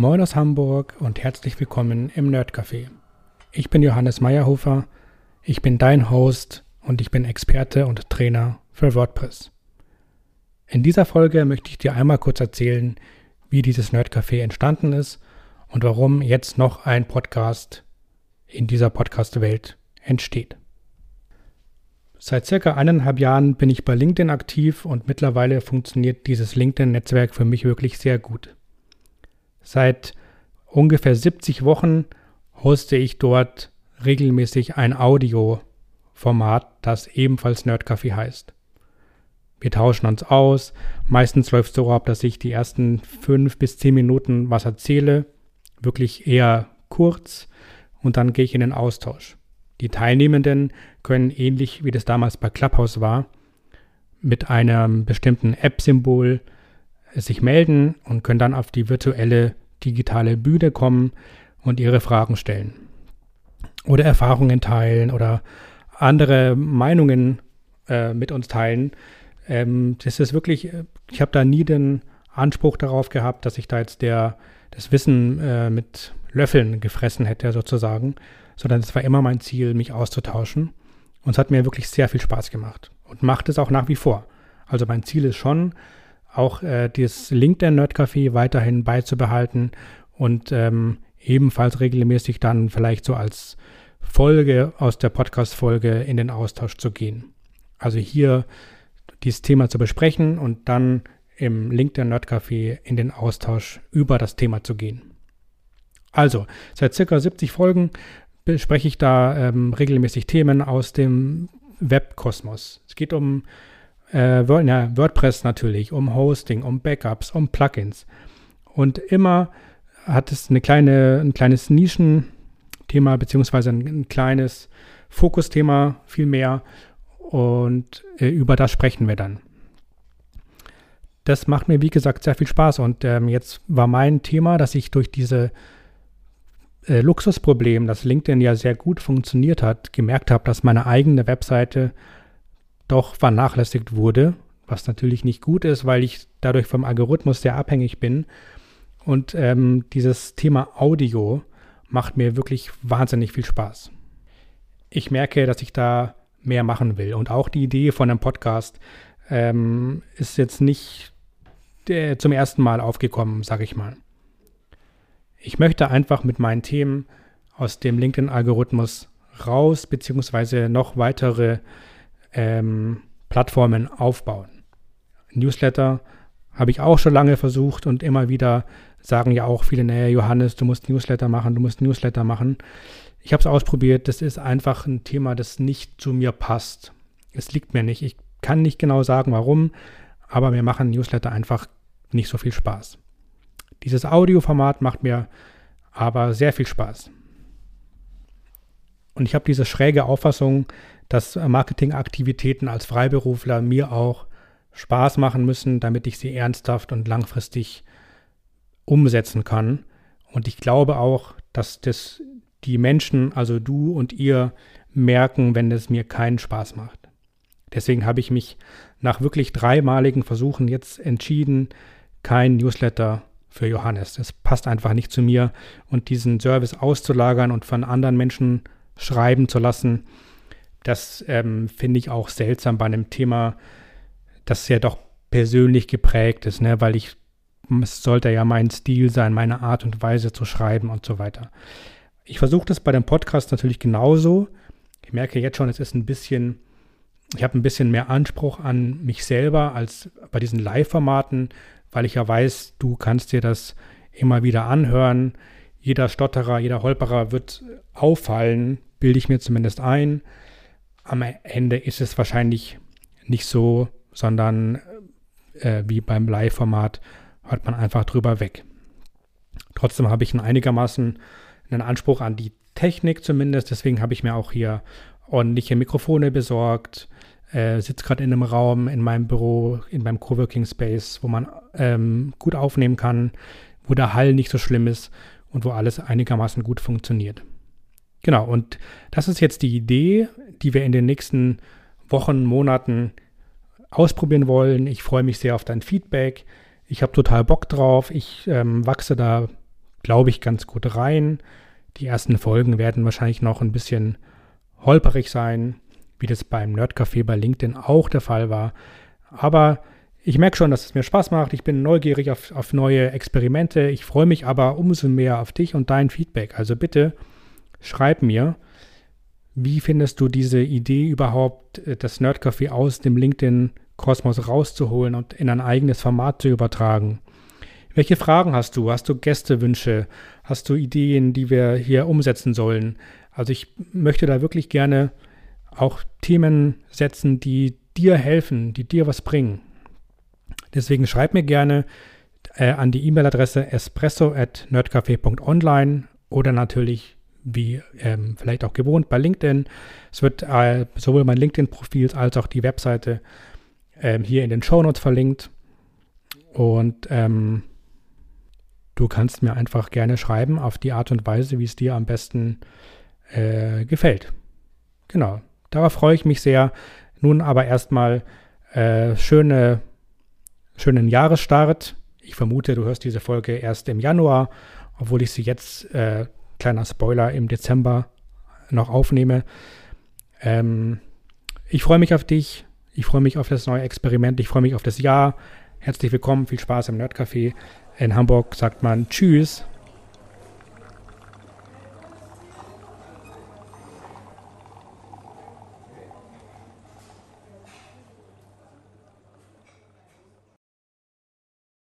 Moin aus Hamburg und herzlich willkommen im Nerdcafé. Ich bin Johannes Meyerhofer, ich bin dein Host und ich bin Experte und Trainer für WordPress. In dieser Folge möchte ich dir einmal kurz erzählen, wie dieses Nerdcafé entstanden ist und warum jetzt noch ein Podcast in dieser Podcast-Welt entsteht. Seit circa eineinhalb Jahren bin ich bei LinkedIn aktiv und mittlerweile funktioniert dieses LinkedIn-Netzwerk für mich wirklich sehr gut. Seit ungefähr 70 Wochen hoste ich dort regelmäßig ein Audioformat, das ebenfalls Nerdcafé heißt. Wir tauschen uns aus. Meistens läuft es so ab, dass ich die ersten fünf bis zehn Minuten was erzähle, wirklich eher kurz, und dann gehe ich in den Austausch. Die Teilnehmenden können ähnlich wie das damals bei Clubhouse war, mit einem bestimmten App-Symbol sich melden und können dann auf die virtuelle digitale Bühne kommen und ihre Fragen stellen. Oder Erfahrungen teilen oder andere Meinungen äh, mit uns teilen. Ähm, das ist wirklich, äh, ich habe da nie den Anspruch darauf gehabt, dass ich da jetzt der, das Wissen äh, mit Löffeln gefressen hätte, sozusagen, sondern es war immer mein Ziel, mich auszutauschen. Und es hat mir wirklich sehr viel Spaß gemacht und macht es auch nach wie vor. Also mein Ziel ist schon, auch äh, das LinkedIn Nerd Café weiterhin beizubehalten und ähm, ebenfalls regelmäßig dann vielleicht so als Folge aus der Podcast-Folge in den Austausch zu gehen. Also hier dieses Thema zu besprechen und dann im LinkedIn Nerd Café in den Austausch über das Thema zu gehen. Also, seit circa 70 Folgen bespreche ich da ähm, regelmäßig Themen aus dem Webkosmos. Es geht um äh, ja, WordPress natürlich, um Hosting, um Backups, um Plugins. Und immer hat es eine kleine, ein kleines Nischenthema, beziehungsweise ein, ein kleines Fokusthema vielmehr. Und äh, über das sprechen wir dann. Das macht mir, wie gesagt, sehr viel Spaß. Und ähm, jetzt war mein Thema, dass ich durch diese äh, Luxusproblem, dass LinkedIn ja sehr gut funktioniert hat, gemerkt habe, dass meine eigene Webseite doch vernachlässigt wurde, was natürlich nicht gut ist, weil ich dadurch vom Algorithmus sehr abhängig bin. Und ähm, dieses Thema Audio macht mir wirklich wahnsinnig viel Spaß. Ich merke, dass ich da mehr machen will. Und auch die Idee von einem Podcast ähm, ist jetzt nicht äh, zum ersten Mal aufgekommen, sage ich mal. Ich möchte einfach mit meinen Themen aus dem LinkedIn-Algorithmus raus, beziehungsweise noch weitere ähm, Plattformen aufbauen. Newsletter habe ich auch schon lange versucht und immer wieder sagen ja auch viele, naja, Johannes, du musst Newsletter machen, du musst Newsletter machen. Ich habe es ausprobiert, das ist einfach ein Thema, das nicht zu mir passt. Es liegt mir nicht. Ich kann nicht genau sagen, warum, aber mir machen Newsletter einfach nicht so viel Spaß. Dieses Audioformat macht mir aber sehr viel Spaß. Und ich habe diese schräge Auffassung, dass Marketingaktivitäten als Freiberufler mir auch Spaß machen müssen, damit ich sie ernsthaft und langfristig umsetzen kann. Und ich glaube auch, dass das die Menschen, also du und ihr, merken, wenn es mir keinen Spaß macht. Deswegen habe ich mich nach wirklich dreimaligen Versuchen jetzt entschieden, kein Newsletter für Johannes. Es passt einfach nicht zu mir und diesen Service auszulagern und von anderen Menschen schreiben zu lassen, das ähm, finde ich auch seltsam bei einem Thema, das ja doch persönlich geprägt ist, ne? weil ich, es sollte ja mein Stil sein, meine Art und Weise zu schreiben und so weiter. Ich versuche das bei dem Podcast natürlich genauso. Ich merke jetzt schon, es ist ein bisschen, ich habe ein bisschen mehr Anspruch an mich selber als bei diesen Live-Formaten, weil ich ja weiß, du kannst dir das immer wieder anhören. Jeder Stotterer, jeder Holperer wird auffallen, bilde ich mir zumindest ein am Ende ist es wahrscheinlich nicht so, sondern äh, wie beim Live-Format hört man einfach drüber weg. Trotzdem habe ich einen einigermaßen einen Anspruch an die Technik zumindest, deswegen habe ich mir auch hier ordentliche Mikrofone besorgt, äh, sitze gerade in einem Raum in meinem Büro, in meinem Coworking Space, wo man ähm, gut aufnehmen kann, wo der Hall nicht so schlimm ist und wo alles einigermaßen gut funktioniert. Genau, und das ist jetzt die Idee, die wir in den nächsten Wochen, Monaten ausprobieren wollen. Ich freue mich sehr auf dein Feedback. Ich habe total Bock drauf. Ich ähm, wachse da glaube ich, ganz gut rein. Die ersten Folgen werden wahrscheinlich noch ein bisschen holperig sein, wie das beim Nerdcafé bei LinkedIn auch der Fall war. Aber ich merke schon, dass es mir Spaß macht. Ich bin neugierig auf, auf neue Experimente. Ich freue mich aber umso mehr auf dich und dein Feedback. Also bitte schreib mir, wie findest du diese Idee überhaupt, äh, das Nerdcafé aus dem LinkedIn-Kosmos rauszuholen und in ein eigenes Format zu übertragen? Welche Fragen hast du? Hast du Gästewünsche? Hast du Ideen, die wir hier umsetzen sollen? Also ich möchte da wirklich gerne auch Themen setzen, die dir helfen, die dir was bringen. Deswegen schreib mir gerne äh, an die E-Mail-Adresse espresso@nerdcafé.online oder natürlich wie ähm, vielleicht auch gewohnt bei LinkedIn. Es wird äh, sowohl mein LinkedIn-Profil als auch die Webseite ähm, hier in den Show Notes verlinkt. Und ähm, du kannst mir einfach gerne schreiben auf die Art und Weise, wie es dir am besten äh, gefällt. Genau, darauf freue ich mich sehr. Nun aber erstmal äh, schöne, schönen Jahresstart. Ich vermute, du hörst diese Folge erst im Januar, obwohl ich sie jetzt äh, kleiner Spoiler, im Dezember noch aufnehme. Ähm, ich freue mich auf dich. Ich freue mich auf das neue Experiment. Ich freue mich auf das Jahr. Herzlich willkommen. Viel Spaß im Nerdcafé. In Hamburg sagt man Tschüss.